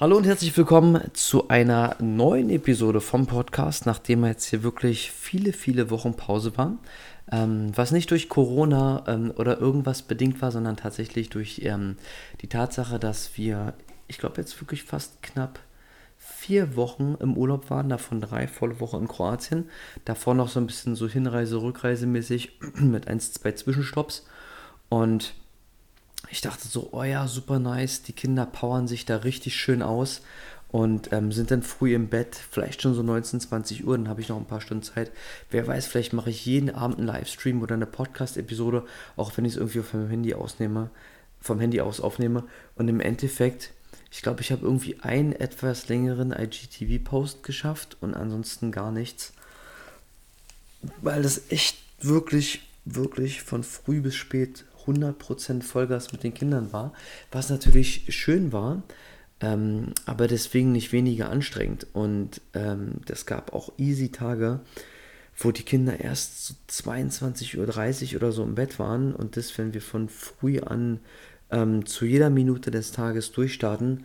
Hallo und herzlich willkommen zu einer neuen Episode vom Podcast, nachdem jetzt hier wirklich viele, viele Wochen Pause war. Ähm, was nicht durch Corona ähm, oder irgendwas bedingt war, sondern tatsächlich durch ähm, die Tatsache, dass wir, ich glaube, jetzt wirklich fast knapp vier Wochen im Urlaub waren, davon drei volle Wochen in Kroatien. Davor noch so ein bisschen so Hinreise, Rückreise mäßig mit ein, zwei Zwischenstopps. Und ich dachte so, oh ja, super nice, die Kinder powern sich da richtig schön aus und ähm, sind dann früh im Bett, vielleicht schon so 19, 20 Uhr, dann habe ich noch ein paar Stunden Zeit. Wer weiß, vielleicht mache ich jeden Abend einen Livestream oder eine Podcast-Episode, auch wenn ich es irgendwie vom Handy ausnehme, vom Handy aus aufnehme. Und im Endeffekt, ich glaube, ich habe irgendwie einen etwas längeren IGTV-Post geschafft und ansonsten gar nichts. Weil das echt wirklich, wirklich von früh bis spät 100% Vollgas mit den Kindern war, was natürlich schön war, ähm, aber deswegen nicht weniger anstrengend. Und ähm, das gab auch easy Tage, wo die Kinder erst so 22.30 Uhr oder so im Bett waren und das, wenn wir von früh an ähm, zu jeder Minute des Tages durchstarten,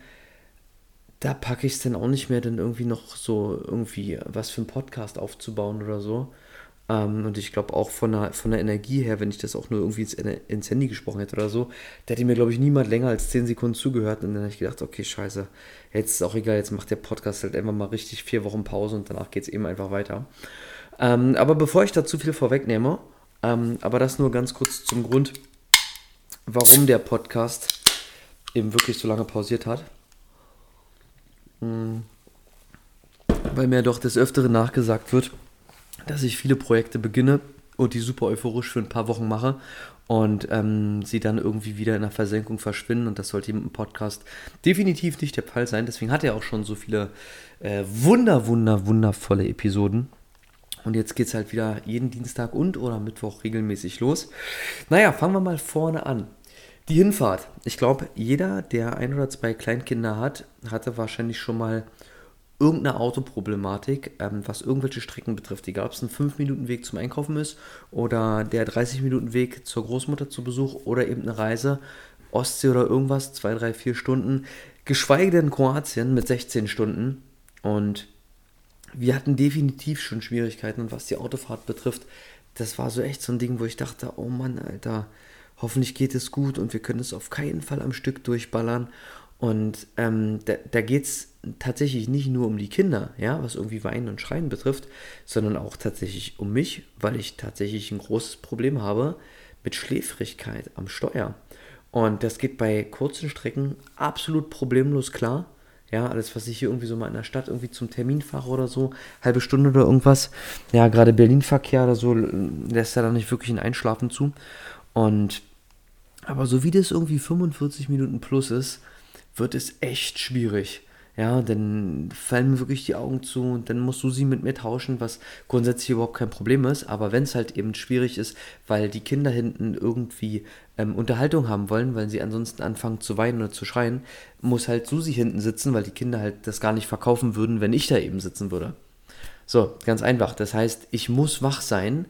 da packe ich es dann auch nicht mehr, dann irgendwie noch so irgendwie was für einen Podcast aufzubauen oder so. Ähm, und ich glaube auch von der, von der Energie her, wenn ich das auch nur irgendwie ins, ins Handy gesprochen hätte oder so, da hätte mir, glaube ich, niemand länger als 10 Sekunden zugehört. Und dann habe ich gedacht, okay, scheiße, jetzt ist auch egal, jetzt macht der Podcast halt einfach mal richtig vier Wochen Pause und danach geht es eben einfach weiter. Ähm, aber bevor ich da zu viel vorwegnehme, ähm, aber das nur ganz kurz zum Grund, warum der Podcast eben wirklich so lange pausiert hat. Hm. Weil mir doch des Öfteren nachgesagt wird, dass ich viele Projekte beginne und die super euphorisch für ein paar Wochen mache und ähm, sie dann irgendwie wieder in der Versenkung verschwinden. Und das sollte im Podcast definitiv nicht der Fall sein. Deswegen hat er auch schon so viele äh, wunder, wunder, wundervolle Episoden. Und jetzt geht es halt wieder jeden Dienstag und oder Mittwoch regelmäßig los. Naja, fangen wir mal vorne an. Die Hinfahrt. Ich glaube, jeder, der ein oder zwei Kleinkinder hat, hatte wahrscheinlich schon mal irgendeine Autoproblematik, ähm, was irgendwelche Strecken betrifft. Egal, ob es ein 5-Minuten-Weg zum Einkaufen ist oder der 30-Minuten-Weg zur Großmutter zu Besuch oder eben eine Reise, Ostsee oder irgendwas, 2, 3, 4 Stunden. Geschweige denn Kroatien mit 16 Stunden. Und wir hatten definitiv schon Schwierigkeiten. Und was die Autofahrt betrifft, das war so echt so ein Ding, wo ich dachte, oh Mann, Alter, hoffentlich geht es gut und wir können es auf keinen Fall am Stück durchballern. Und ähm, da, da geht es tatsächlich nicht nur um die Kinder, ja, was irgendwie Weinen und Schreien betrifft, sondern auch tatsächlich um mich, weil ich tatsächlich ein großes Problem habe mit Schläfrigkeit am Steuer. Und das geht bei kurzen Strecken absolut problemlos klar. Ja, alles, was ich hier irgendwie so mal in der Stadt irgendwie zum Termin fahre oder so, halbe Stunde oder irgendwas. Ja, gerade Berlin-Verkehr oder so lässt ja da nicht wirklich ein Einschlafen zu. Und aber so wie das irgendwie 45 Minuten plus ist, wird es echt schwierig. Ja, dann fallen mir wirklich die Augen zu und dann musst du sie mit mir tauschen, was grundsätzlich überhaupt kein Problem ist. Aber wenn es halt eben schwierig ist, weil die Kinder hinten irgendwie ähm, Unterhaltung haben wollen, weil sie ansonsten anfangen zu weinen oder zu schreien, muss halt Susi hinten sitzen, weil die Kinder halt das gar nicht verkaufen würden, wenn ich da eben sitzen würde. So, ganz einfach. Das heißt, ich muss wach sein.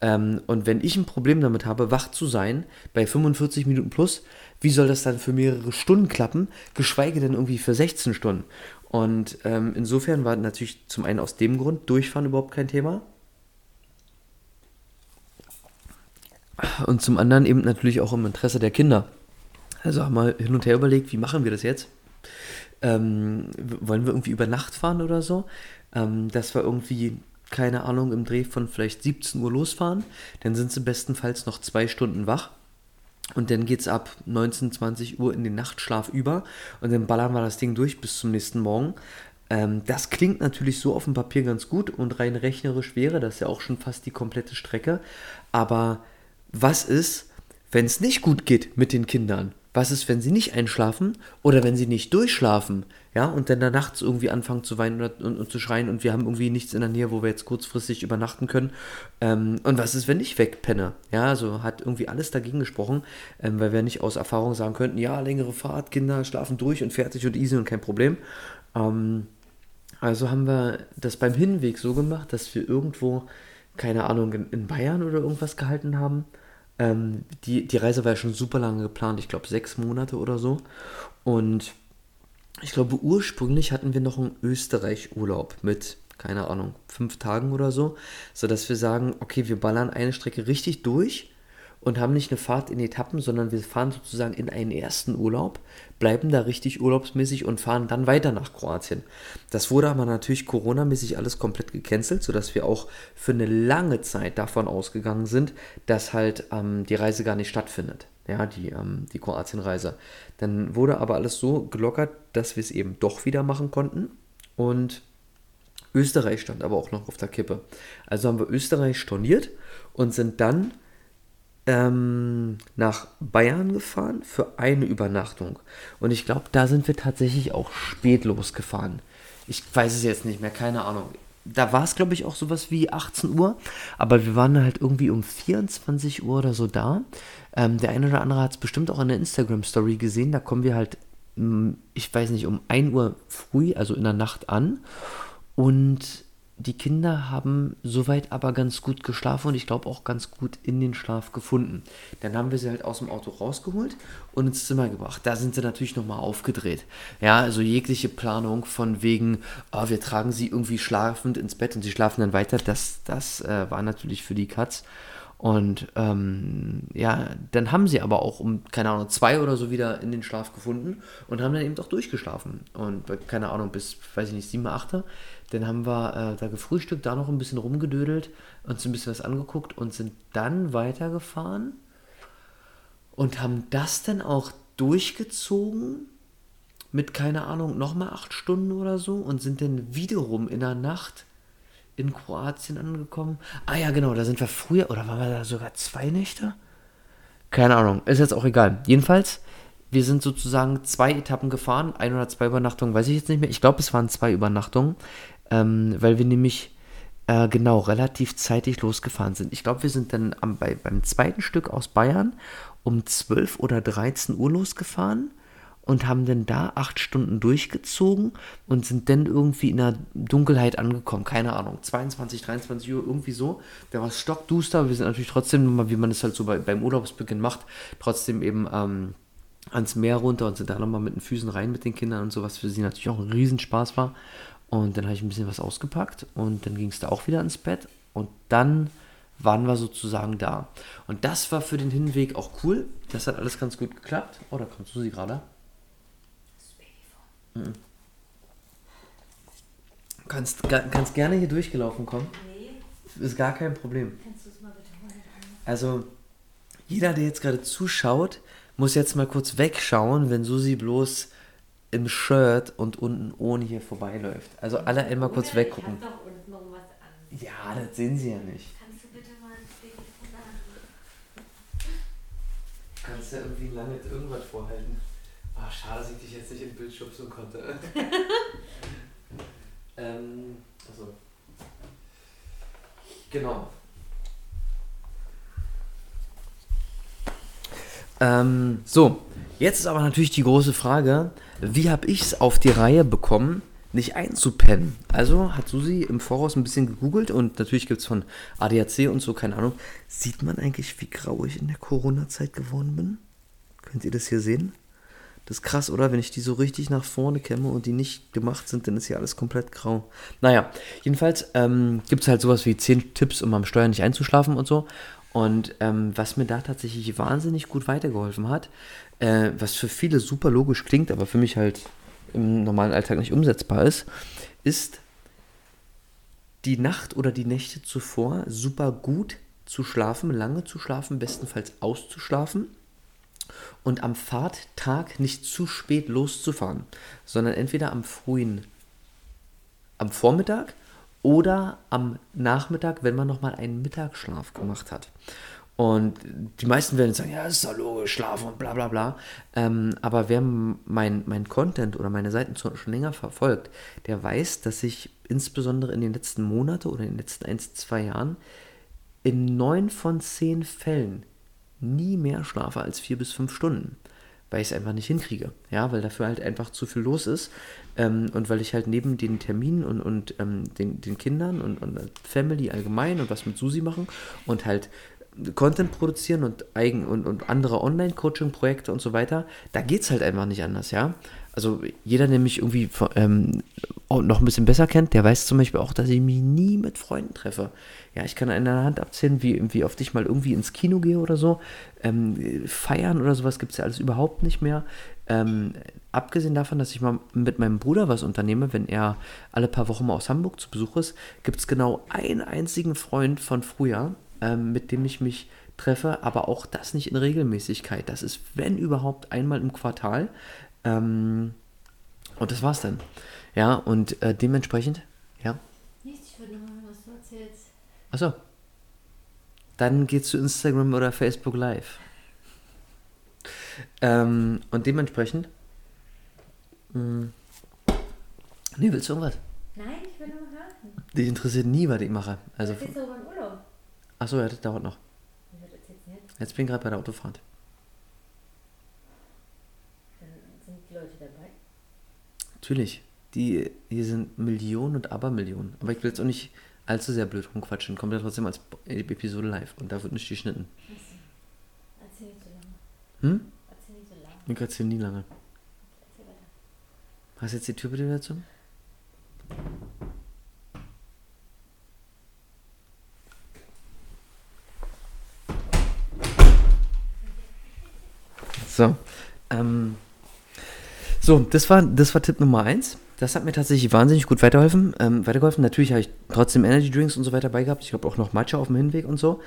Ähm, und wenn ich ein Problem damit habe, wach zu sein, bei 45 Minuten plus, wie soll das dann für mehrere Stunden klappen, geschweige denn irgendwie für 16 Stunden? Und ähm, insofern war natürlich zum einen aus dem Grund Durchfahren überhaupt kein Thema. Und zum anderen eben natürlich auch im Interesse der Kinder. Also haben wir hin und her überlegt, wie machen wir das jetzt? Ähm, wollen wir irgendwie über Nacht fahren oder so? Ähm, dass wir irgendwie, keine Ahnung, im Dreh von vielleicht 17 Uhr losfahren. Dann sind sie bestenfalls noch zwei Stunden wach. Und dann geht es ab 19, 20 Uhr in den Nachtschlaf über und dann ballern wir das Ding durch bis zum nächsten Morgen. Ähm, das klingt natürlich so auf dem Papier ganz gut und rein rechnerisch wäre das ja auch schon fast die komplette Strecke. Aber was ist, wenn es nicht gut geht mit den Kindern? Was ist, wenn sie nicht einschlafen oder wenn sie nicht durchschlafen? Ja, und dann da nachts irgendwie anfangen zu weinen und, und, und, zu schreien und wir haben irgendwie nichts in der Nähe, wo wir jetzt kurzfristig übernachten können. Ähm, und was ist, wenn ich wegpenne? Ja, also hat irgendwie alles dagegen gesprochen, ähm, weil wir nicht aus Erfahrung sagen könnten, ja, längere Fahrt, Kinder schlafen durch und fertig und easy und kein Problem. Ähm, also haben wir das beim Hinweg so gemacht, dass wir irgendwo, keine Ahnung, in Bayern oder irgendwas gehalten haben ähm, die, die Reise war ja schon super lange geplant, ich glaube sechs Monate oder so. Und ich glaube, ursprünglich hatten wir noch einen Österreich-Urlaub mit, keine Ahnung, fünf Tagen oder so, sodass wir sagen, okay, wir ballern eine Strecke richtig durch und haben nicht eine Fahrt in Etappen, sondern wir fahren sozusagen in einen ersten Urlaub, bleiben da richtig urlaubsmäßig und fahren dann weiter nach Kroatien. Das wurde aber natürlich Corona-mäßig alles komplett gecancelt, sodass wir auch für eine lange Zeit davon ausgegangen sind, dass halt ähm, die Reise gar nicht stattfindet. Ja, die, ähm, die Kroatien-Reise. Dann wurde aber alles so gelockert, dass wir es eben doch wieder machen konnten. Und Österreich stand aber auch noch auf der Kippe. Also haben wir Österreich storniert und sind dann ähm, nach Bayern gefahren für eine Übernachtung. Und ich glaube, da sind wir tatsächlich auch spät losgefahren. Ich weiß es jetzt nicht mehr, keine Ahnung. Da war es, glaube ich, auch sowas wie 18 Uhr, aber wir waren halt irgendwie um 24 Uhr oder so da. Ähm, der eine oder andere hat es bestimmt auch in der Instagram-Story gesehen. Da kommen wir halt, mm, ich weiß nicht, um 1 Uhr früh, also in der Nacht an. Und die Kinder haben soweit aber ganz gut geschlafen und ich glaube auch ganz gut in den Schlaf gefunden. Dann haben wir sie halt aus dem Auto rausgeholt und ins Zimmer gebracht. Da sind sie natürlich nochmal aufgedreht. Ja, also jegliche Planung von wegen, oh, wir tragen sie irgendwie schlafend ins Bett und sie schlafen dann weiter, das, das äh, war natürlich für die Katz. Und ähm, ja, dann haben sie aber auch um, keine Ahnung, zwei oder so wieder in den Schlaf gefunden und haben dann eben doch durchgeschlafen. Und keine Ahnung, bis, weiß ich nicht, sieben, achter. Dann haben wir äh, da gefrühstückt, da noch ein bisschen rumgedödelt, uns ein bisschen was angeguckt und sind dann weitergefahren und haben das dann auch durchgezogen mit, keine Ahnung, nochmal acht Stunden oder so und sind dann wiederum in der Nacht in Kroatien angekommen. Ah ja, genau, da sind wir früher, oder waren wir da sogar zwei Nächte? Keine Ahnung, ist jetzt auch egal. Jedenfalls, wir sind sozusagen zwei Etappen gefahren, ein oder zwei Übernachtungen, weiß ich jetzt nicht mehr. Ich glaube, es waren zwei Übernachtungen, ähm, weil wir nämlich äh, genau relativ zeitig losgefahren sind. Ich glaube, wir sind dann am, bei, beim zweiten Stück aus Bayern um 12 oder 13 Uhr losgefahren und haben dann da acht Stunden durchgezogen und sind dann irgendwie in der Dunkelheit angekommen. Keine Ahnung, 22, 23 Uhr, irgendwie so. Da war es stockduster. Wir sind natürlich trotzdem, wie man es halt so bei, beim Urlaubsbeginn macht, trotzdem eben ähm, ans Meer runter und sind da nochmal mit den Füßen rein mit den Kindern und so, was für sie natürlich auch ein Riesenspaß war. Und dann habe ich ein bisschen was ausgepackt und dann ging es da auch wieder ins Bett und dann waren wir sozusagen da. Und das war für den Hinweg auch cool. Das hat alles ganz gut geklappt. Oh, da kommt Susi gerade. Mhm. Kannst, kannst gerne hier durchgelaufen kommen. Nee. Ist gar kein Problem. Kannst du es mal bitte holen? Also, jeder, der jetzt gerade zuschaut, muss jetzt mal kurz wegschauen, wenn Susi bloß im Shirt und unten ohne hier vorbeiläuft. Also alle einmal kurz weggucken. Ich doch unten noch was an. Ja, das sehen sie ja nicht. Kannst du bitte mal ein Babyfon Kannst du irgendwie lange irgendwas vorhalten. Ach, schade, dass ich dich jetzt nicht im Bild schubsen konnte. ähm, also. Genau. Ähm, so, jetzt ist aber natürlich die große Frage, wie habe ich es auf die Reihe bekommen, nicht einzupennen? Also hat Susi im Voraus ein bisschen gegoogelt und natürlich gibt es von ADAC und so, keine Ahnung. Sieht man eigentlich, wie grau ich in der Corona-Zeit geworden bin? Könnt ihr das hier sehen? Das ist krass, oder? Wenn ich die so richtig nach vorne kämme und die nicht gemacht sind, dann ist hier alles komplett grau. Naja, jedenfalls ähm, gibt es halt sowas wie 10 Tipps, um am Steuer nicht einzuschlafen und so. Und ähm, was mir da tatsächlich wahnsinnig gut weitergeholfen hat, äh, was für viele super logisch klingt, aber für mich halt im normalen Alltag nicht umsetzbar ist, ist die Nacht oder die Nächte zuvor super gut zu schlafen, lange zu schlafen, bestenfalls auszuschlafen und am Fahrttag nicht zu spät loszufahren, sondern entweder am frühen, am Vormittag oder am Nachmittag, wenn man nochmal einen Mittagsschlaf gemacht hat. Und die meisten werden sagen, ja, ist doch logisch, schlafen und bla bla bla. Ähm, aber wer mein, mein Content oder meine Seiten schon länger verfolgt, der weiß, dass ich insbesondere in den letzten Monaten oder in den letzten ein, zwei Jahren in neun von zehn Fällen nie mehr schlafe als vier bis fünf Stunden, weil ich es einfach nicht hinkriege. Ja, weil dafür halt einfach zu viel los ist ähm, und weil ich halt neben den Terminen und, und ähm, den, den Kindern und, und Family allgemein und was mit Susi machen und halt Content produzieren und eigen und, und andere Online-Coaching-Projekte und so weiter, da geht es halt einfach nicht anders, ja. also jeder, der mich irgendwie ähm, noch ein bisschen besser kennt, der weiß zum Beispiel auch, dass ich mich nie mit Freunden treffe. Ja, ich kann an einer Hand abzählen, wie, wie oft ich mal irgendwie ins Kino gehe oder so. Ähm, feiern oder sowas gibt es ja alles überhaupt nicht mehr. Ähm, abgesehen davon, dass ich mal mit meinem Bruder was unternehme, wenn er alle paar Wochen mal aus Hamburg zu Besuch ist, gibt es genau einen einzigen Freund von früher, ähm, mit dem ich mich treffe, aber auch das nicht in Regelmäßigkeit. Das ist, wenn überhaupt, einmal im Quartal. Ähm, und das war's dann. Ja, und äh, dementsprechend, ja. Nichts, ich würde nur mal, was du erzählst. Achso. Dann geht's zu Instagram oder Facebook Live. Ähm, und dementsprechend. Mh, hm, nee, willst du irgendwas? Nein, ich will nur hören. Dich interessiert nie, was ich mache. Also, das ist so beim Urlaub. Achso, ja, das dauert noch. Jetzt? jetzt bin ich gerade bei der Autofahrt. Dann sind die Leute dabei? Natürlich. Die, hier sind Millionen und Abermillionen. Aber ich will jetzt auch nicht allzu sehr blöd rumquatschen. Kommt ja trotzdem als Episode live und da wird nicht geschnitten. Erzähl nicht so lange. Hm? Erzähl nicht so lange. Ich erzähl nie lange. Erzähl weiter. Hast du jetzt die Tür bitte dazu? So. Ähm, so, das war, das war Tipp Nummer 1. Das hat mir tatsächlich wahnsinnig gut weitergeholfen. Ähm, weitergeholfen. Natürlich habe ich trotzdem Energy Drinks und so weiter bei gehabt. Ich habe auch noch Matcha auf dem Hinweg und so.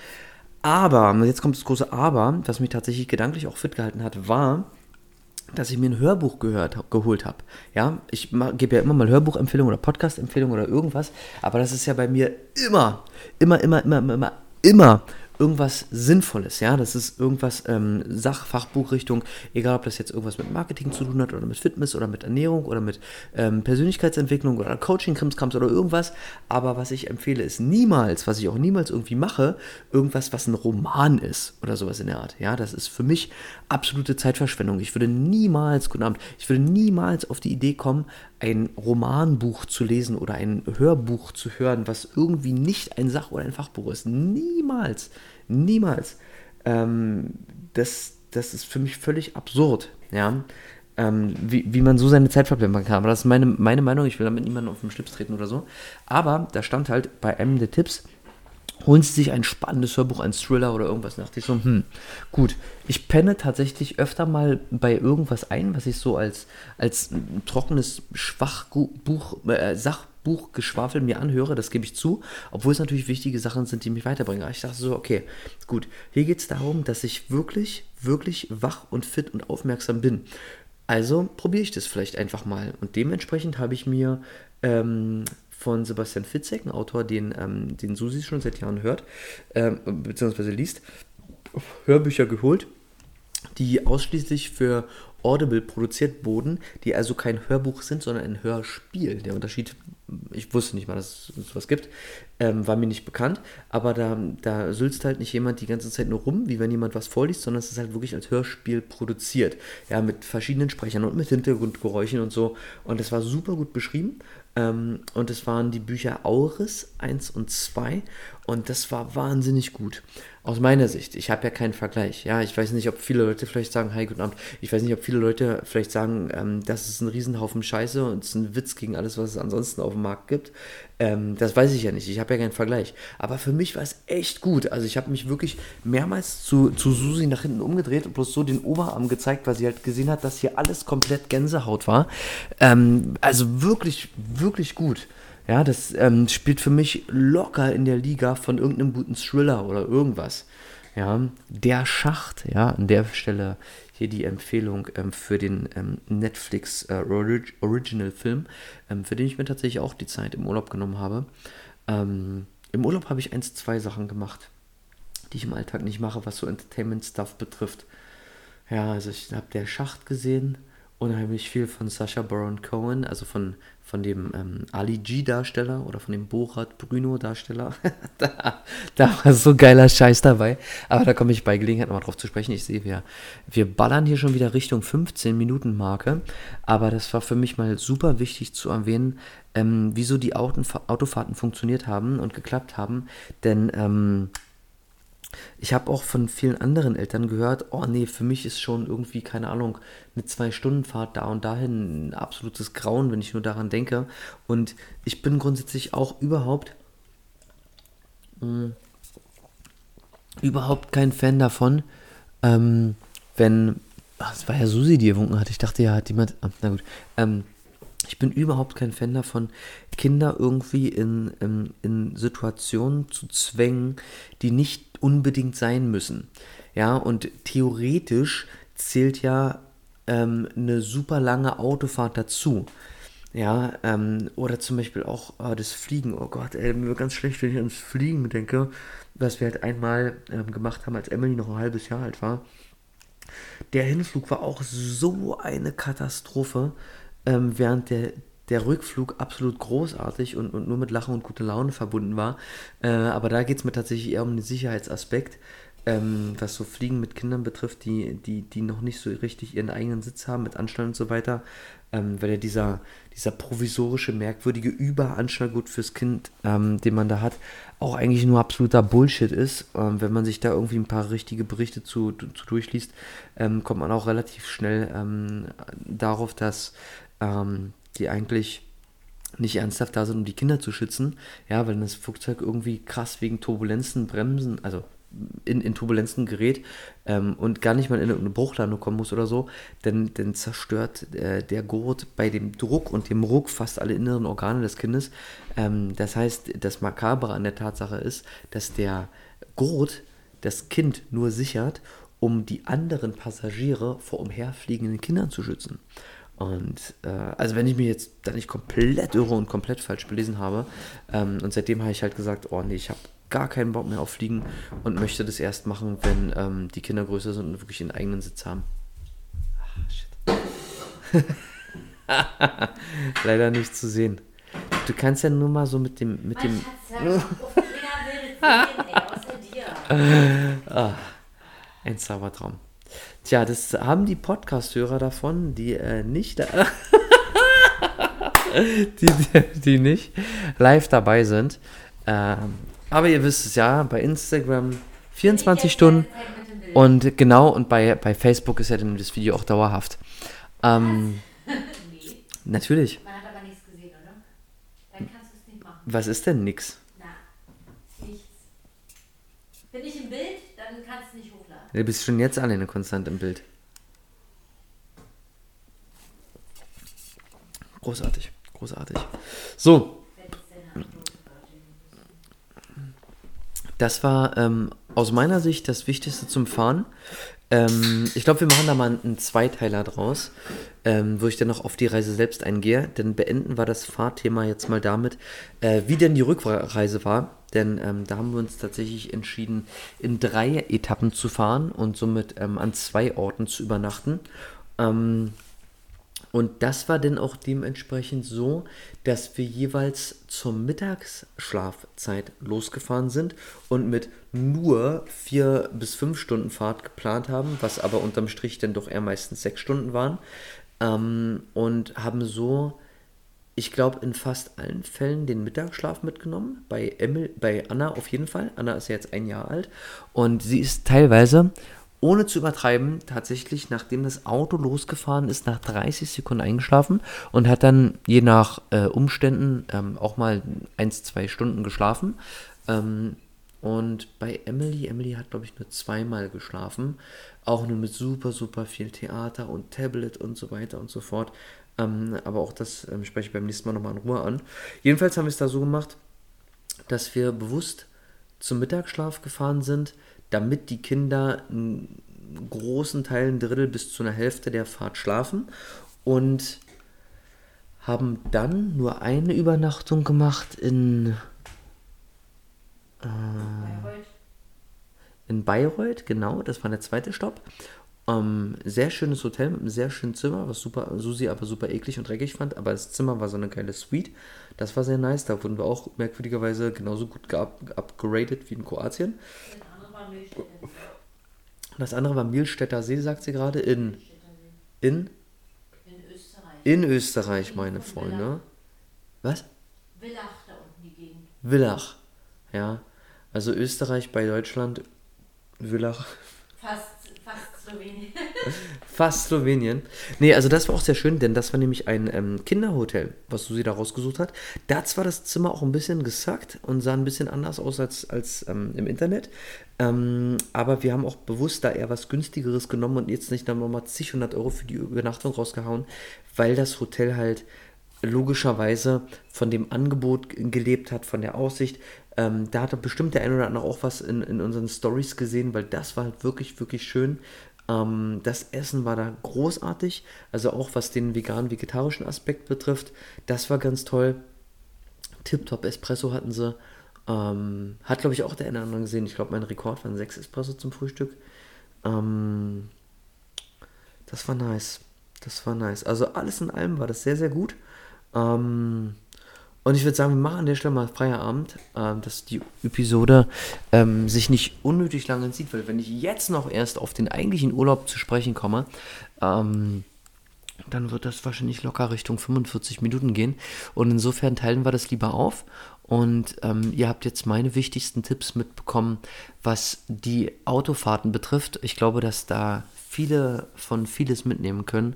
Aber, jetzt kommt das große Aber, was mich tatsächlich gedanklich auch fit gehalten hat, war, dass ich mir ein Hörbuch gehört, geholt habe. Ja, ich gebe ja immer mal Hörbuchempfehlungen oder Podcast-Empfehlungen oder irgendwas, aber das ist ja bei mir immer, immer, immer, immer, immer, immer irgendwas Sinnvolles, ja, das ist irgendwas ähm, Sachfachbuchrichtung, egal ob das jetzt irgendwas mit Marketing zu tun hat oder mit Fitness oder mit Ernährung oder mit ähm, Persönlichkeitsentwicklung oder Coaching, Krimskrams oder irgendwas, aber was ich empfehle ist niemals, was ich auch niemals irgendwie mache, irgendwas, was ein Roman ist oder sowas in der Art, ja, das ist für mich absolute Zeitverschwendung. Ich würde niemals, guten Abend, ich würde niemals auf die Idee kommen, ein Romanbuch zu lesen oder ein Hörbuch zu hören, was irgendwie nicht ein Sach- oder ein Fachbuch ist. Niemals. Niemals. Ähm, das, das ist für mich völlig absurd, ja. Ähm, wie, wie man so seine Zeit verplempern kann. Aber das ist meine, meine Meinung, ich will damit niemanden auf den Schlips treten oder so. Aber da stand halt bei einem der Tipps, holen Sie sich ein spannendes Hörbuch, ein Thriller oder irgendwas. Da dachte ich so, hm, gut. Ich penne tatsächlich öfter mal bei irgendwas ein, was ich so als, als trockenes Schwachbuch, äh, Sachbuchgeschwafel mir anhöre, das gebe ich zu, obwohl es natürlich wichtige Sachen sind, die mich weiterbringen. Aber ich dachte so, okay, gut, hier geht es darum, dass ich wirklich, wirklich wach und fit und aufmerksam bin. Also probiere ich das vielleicht einfach mal. Und dementsprechend habe ich mir ähm, von Sebastian Fitzek, ein Autor, den, ähm, den Susi schon seit Jahren hört, ähm, beziehungsweise liest, Hörbücher geholt, die ausschließlich für Audible produziert wurden, die also kein Hörbuch sind, sondern ein Hörspiel. Der Unterschied, ich wusste nicht mal, dass es sowas gibt, ähm, war mir nicht bekannt, aber da, da sülzt halt nicht jemand die ganze Zeit nur rum, wie wenn jemand was vorliest, sondern es ist halt wirklich als Hörspiel produziert. Ja, mit verschiedenen Sprechern und mit Hintergrundgeräuschen und so. Und das war super gut beschrieben. Ähm, und es waren die Bücher Auris 1 und 2 und das war wahnsinnig gut. Aus meiner Sicht. Ich habe ja keinen Vergleich. Ja, ich weiß nicht, ob viele Leute vielleicht sagen, hi, guten Abend. Ich weiß nicht, ob viele Leute vielleicht sagen, ähm, das ist ein Riesenhaufen Scheiße und es ist ein Witz gegen alles, was es ansonsten auf dem Markt gibt. Ähm, das weiß ich ja nicht. Ich habe ja keinen Vergleich. Aber für mich war es echt gut. Also ich habe mich wirklich mehrmals zu, zu Susi nach hinten umgedreht und bloß so den Oberarm gezeigt, weil sie halt gesehen hat, dass hier alles komplett Gänsehaut war. Ähm, also wirklich, wirklich gut. Ja, das ähm, spielt für mich locker in der Liga von irgendeinem guten Thriller oder irgendwas. Ja, der Schacht, ja, an der Stelle hier die Empfehlung ähm, für den ähm, Netflix äh, Orig Original Film, ähm, für den ich mir tatsächlich auch die Zeit im Urlaub genommen habe. Ähm, Im Urlaub habe ich eins, zwei Sachen gemacht, die ich im Alltag nicht mache, was so Entertainment-Stuff betrifft. Ja, also ich habe der Schacht gesehen, unheimlich viel von Sacha Baron Cohen, also von, von dem ähm, Ali G-Darsteller oder von dem Borat Bruno-Darsteller. da, da, war so geiler Scheiß dabei. Aber da komme ich bei Gelegenheit nochmal drauf zu sprechen. Ich sehe, wir, wir ballern hier schon wieder Richtung 15-Minuten-Marke. Aber das war für mich mal super wichtig zu erwähnen, ähm, wieso die Autofahrten funktioniert haben und geklappt haben. Denn ähm, ich habe auch von vielen anderen Eltern gehört, oh nee, für mich ist schon irgendwie, keine Ahnung, eine Zwei-Stunden-Fahrt da und dahin ein absolutes Grauen, wenn ich nur daran denke. Und ich bin grundsätzlich auch überhaupt mh, hm, überhaupt kein Fan davon, ähm, wenn, es war ja Susi, die gewunken hat. Ich dachte ja, hat jemand, ah, na gut, ähm, ich bin überhaupt kein Fan davon, Kinder irgendwie in, in, in Situationen zu zwängen, die nicht unbedingt sein müssen. Ja, und theoretisch zählt ja ähm, eine super lange Autofahrt dazu. Ja, ähm, oder zum Beispiel auch äh, das Fliegen. Oh Gott, ey, mir wird ganz schlecht, wenn ich ans Fliegen denke, was wir halt einmal ähm, gemacht haben, als Emily noch ein halbes Jahr alt war. Der Hinflug war auch so eine Katastrophe, ähm, während der, der Rückflug absolut großartig und, und nur mit Lachen und guter Laune verbunden war. Äh, aber da geht es mir tatsächlich eher um den Sicherheitsaspekt, ähm, was so Fliegen mit Kindern betrifft, die, die, die noch nicht so richtig ihren eigenen Sitz haben mit Anstall und so weiter. Ähm, weil ja dieser, dieser provisorische, merkwürdige Überanschnallgurt fürs Kind, ähm, den man da hat, auch eigentlich nur absoluter Bullshit ist. Ähm, wenn man sich da irgendwie ein paar richtige Berichte zu, zu durchliest, ähm, kommt man auch relativ schnell ähm, darauf, dass die eigentlich nicht ernsthaft da sind, um die Kinder zu schützen. Ja, weil das Flugzeug irgendwie krass wegen Turbulenzen, Bremsen, also in, in Turbulenzen gerät ähm, und gar nicht mal in eine Bruchlandung kommen muss oder so, denn, denn zerstört äh, der Gurt bei dem Druck und dem Ruck fast alle inneren Organe des Kindes. Ähm, das heißt, das Makabere an der Tatsache ist, dass der Gurt das Kind nur sichert, um die anderen Passagiere vor umherfliegenden Kindern zu schützen. Und äh, also wenn ich mir jetzt da nicht komplett irre und komplett falsch belesen habe, ähm, und seitdem habe ich halt gesagt, oh nee, ich habe gar keinen Bock mehr auf Fliegen und möchte das erst machen, wenn ähm, die Kinder größer sind und wirklich einen eigenen Sitz haben. Ah, shit. Leider nicht zu sehen. Du kannst ja nur mal so mit dem. Mit dem ah, ein Zaubertraum. Tja, das haben die Podcast-Hörer davon, die äh, nicht, die, die, die, nicht live dabei sind. Ähm, aber ihr wisst es ja, bei Instagram 24 Stunden und genau, und bei, bei Facebook ist ja dann das Video auch dauerhaft. Ähm, nee. Natürlich. Man hat aber nichts gesehen, oder? Dann kannst du es nicht machen. Was ist denn nix? Na, nichts. Bin ich im Bild, dann kannst du nicht hochladen. Du bist schon jetzt alleine konstant im Bild. Großartig, großartig. So. Das war ähm, aus meiner Sicht das Wichtigste zum Fahren. Ähm, ich glaube, wir machen da mal einen Zweiteiler draus, ähm, wo ich dann noch auf die Reise selbst eingehe. Denn beenden wir das Fahrthema jetzt mal damit, äh, wie denn die Rückreise war. Denn ähm, da haben wir uns tatsächlich entschieden, in drei Etappen zu fahren und somit ähm, an zwei Orten zu übernachten. Ähm, und das war dann auch dementsprechend so, dass wir jeweils zur Mittagsschlafzeit losgefahren sind und mit nur vier bis fünf Stunden Fahrt geplant haben, was aber unterm Strich dann doch eher meistens sechs Stunden waren. Ähm, und haben so, ich glaube, in fast allen Fällen den Mittagsschlaf mitgenommen. Bei, Emil, bei Anna auf jeden Fall. Anna ist ja jetzt ein Jahr alt und sie ist teilweise ohne zu übertreiben, tatsächlich, nachdem das Auto losgefahren ist, nach 30 Sekunden eingeschlafen und hat dann je nach äh, Umständen ähm, auch mal 1, 2 Stunden geschlafen. Ähm, und bei Emily, Emily hat, glaube ich, nur zweimal geschlafen. Auch nur mit super, super viel Theater und Tablet und so weiter und so fort. Ähm, aber auch das ähm, spreche ich beim nächsten Mal nochmal in Ruhe an. Jedenfalls haben wir es da so gemacht, dass wir bewusst zum Mittagsschlaf gefahren sind damit die Kinder einen großen Teil, ein Drittel bis zu einer Hälfte der Fahrt schlafen und haben dann nur eine Übernachtung gemacht in äh, Bayreuth. in Bayreuth, genau, das war der zweite Stopp. Ähm, sehr schönes Hotel mit einem sehr schönen Zimmer, was super, Susi aber super eklig und dreckig fand, aber das Zimmer war so eine geile Suite. Das war sehr nice, da wurden wir auch merkwürdigerweise genauso gut geupgradet wie in Kroatien. Das andere war Mielstädter See, sagt sie gerade, in, in, in Österreich. In Österreich, meine Freunde. Was? Villach da unten die Gegend. Villach, ja. Also Österreich bei Deutschland Villach. Fast. Fast Slowenien. Nee, also das war auch sehr schön, denn das war nämlich ein ähm, Kinderhotel, was Susi da rausgesucht hat. Da hat zwar das Zimmer auch ein bisschen gesackt und sah ein bisschen anders aus als, als ähm, im Internet. Ähm, aber wir haben auch bewusst da eher was günstigeres genommen und jetzt nicht nochmal zig hundert Euro für die Übernachtung rausgehauen, weil das Hotel halt logischerweise von dem Angebot gelebt hat, von der Aussicht. Ähm, da hat bestimmt der ein oder andere auch was in, in unseren Stories gesehen, weil das war halt wirklich, wirklich schön. Ähm, das Essen war da großartig, also auch was den vegan-vegetarischen Aspekt betrifft. Das war ganz toll. Tip-Top Espresso hatten sie. Ähm, hat, glaube ich, auch der eine oder andere gesehen. Ich glaube, mein Rekord waren sechs Espresso zum Frühstück. Ähm, das war nice. Das war nice. Also alles in allem war das sehr, sehr gut. Ähm, und ich würde sagen, wir machen an der Stelle mal Feierabend, ähm, dass die Episode ähm, sich nicht unnötig lange zieht, weil wenn ich jetzt noch erst auf den eigentlichen Urlaub zu sprechen komme, ähm, dann wird das wahrscheinlich locker Richtung 45 Minuten gehen. Und insofern teilen wir das lieber auf. Und ähm, ihr habt jetzt meine wichtigsten Tipps mitbekommen, was die Autofahrten betrifft. Ich glaube, dass da viele von vieles mitnehmen können.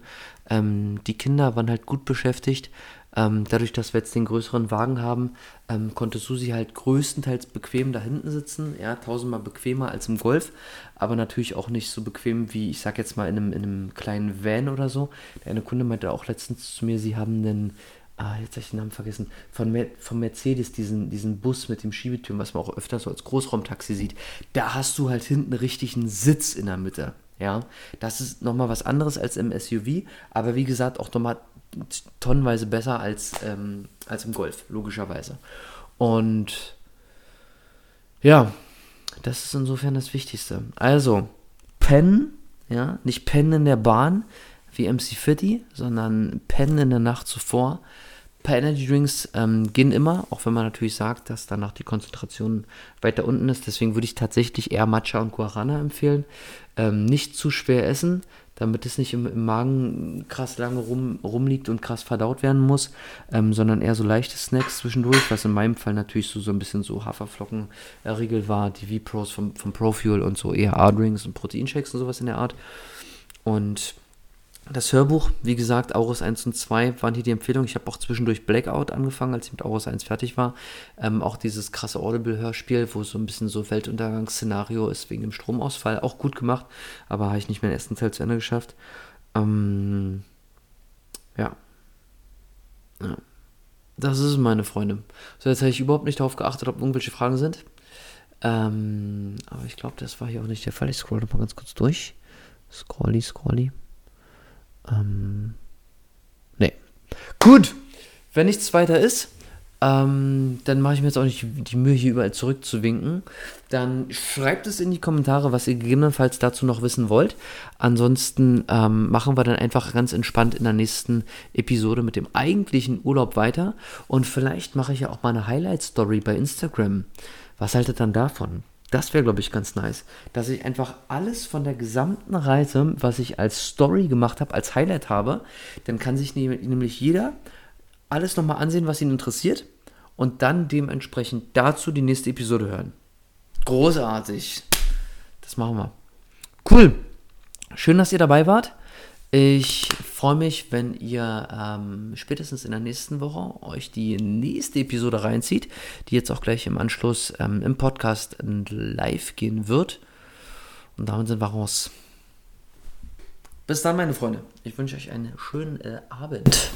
Ähm, die Kinder waren halt gut beschäftigt. Ähm, dadurch, dass wir jetzt den größeren Wagen haben, ähm, konnte Susi halt größtenteils bequem da hinten sitzen. Ja, tausendmal bequemer als im Golf, aber natürlich auch nicht so bequem wie, ich sag jetzt mal, in einem, in einem kleinen Van oder so. Der eine Kunde meinte auch letztens zu mir, sie haben einen ah, jetzt habe ich den Namen vergessen, von, Mer von Mercedes, diesen, diesen Bus mit dem Schiebetüren, was man auch öfter so als Großraumtaxi sieht, da hast du halt hinten richtig einen Sitz in der Mitte. Ja, das ist nochmal was anderes als im SUV, aber wie gesagt, auch nochmal tonnenweise besser als, ähm, als im Golf, logischerweise. Und ja, das ist insofern das Wichtigste. Also, pennen, ja, nicht pennen in der Bahn wie MC Fitty, sondern pennen in der Nacht zuvor. Paar Energy Drinks ähm, gehen immer, auch wenn man natürlich sagt, dass danach die Konzentration weiter unten ist. Deswegen würde ich tatsächlich eher Matcha und Guarana empfehlen. Ähm, nicht zu schwer essen, damit es nicht im, im Magen krass lange rum, rumliegt und krass verdaut werden muss, ähm, sondern eher so leichte Snacks zwischendurch, was in meinem Fall natürlich so, so ein bisschen so Haferflocken-Riegel war, die V-Pros vom, vom Profuel und so eher A-Drinks und Proteinshakes und sowas in der Art. Und das Hörbuch, wie gesagt, Aurus 1 und 2 waren hier die Empfehlung. Ich habe auch zwischendurch Blackout angefangen, als ich mit Aurus 1 fertig war. Ähm, auch dieses krasse Audible-Hörspiel, wo so ein bisschen so Weltuntergangsszenario ist wegen dem Stromausfall. Auch gut gemacht, aber habe ich nicht mehr den ersten Teil zu Ende geschafft. Ähm, ja. ja. Das ist es, meine Freunde. So, jetzt habe ich überhaupt nicht darauf geachtet, ob irgendwelche Fragen sind. Ähm, aber ich glaube, das war hier auch nicht der Fall. Ich scroll mal ganz kurz durch. Scrolly, scrolly. Ähm, nee. Gut, wenn nichts weiter ist, ähm, dann mache ich mir jetzt auch nicht die Mühe, hier überall zurückzuwinken. Dann schreibt es in die Kommentare, was ihr gegebenenfalls dazu noch wissen wollt. Ansonsten ähm, machen wir dann einfach ganz entspannt in der nächsten Episode mit dem eigentlichen Urlaub weiter. Und vielleicht mache ich ja auch mal eine Highlight-Story bei Instagram. Was haltet dann davon? Das wäre, glaube ich, ganz nice. Dass ich einfach alles von der gesamten Reise, was ich als Story gemacht habe, als Highlight habe, dann kann sich nämlich jeder alles nochmal ansehen, was ihn interessiert und dann dementsprechend dazu die nächste Episode hören. Großartig. Das machen wir. Cool. Schön, dass ihr dabei wart. Ich freue mich, wenn ihr ähm, spätestens in der nächsten Woche euch die nächste Episode reinzieht, die jetzt auch gleich im Anschluss ähm, im Podcast live gehen wird. Und damit sind wir raus. Bis dann, meine Freunde. Ich wünsche euch einen schönen äh, Abend.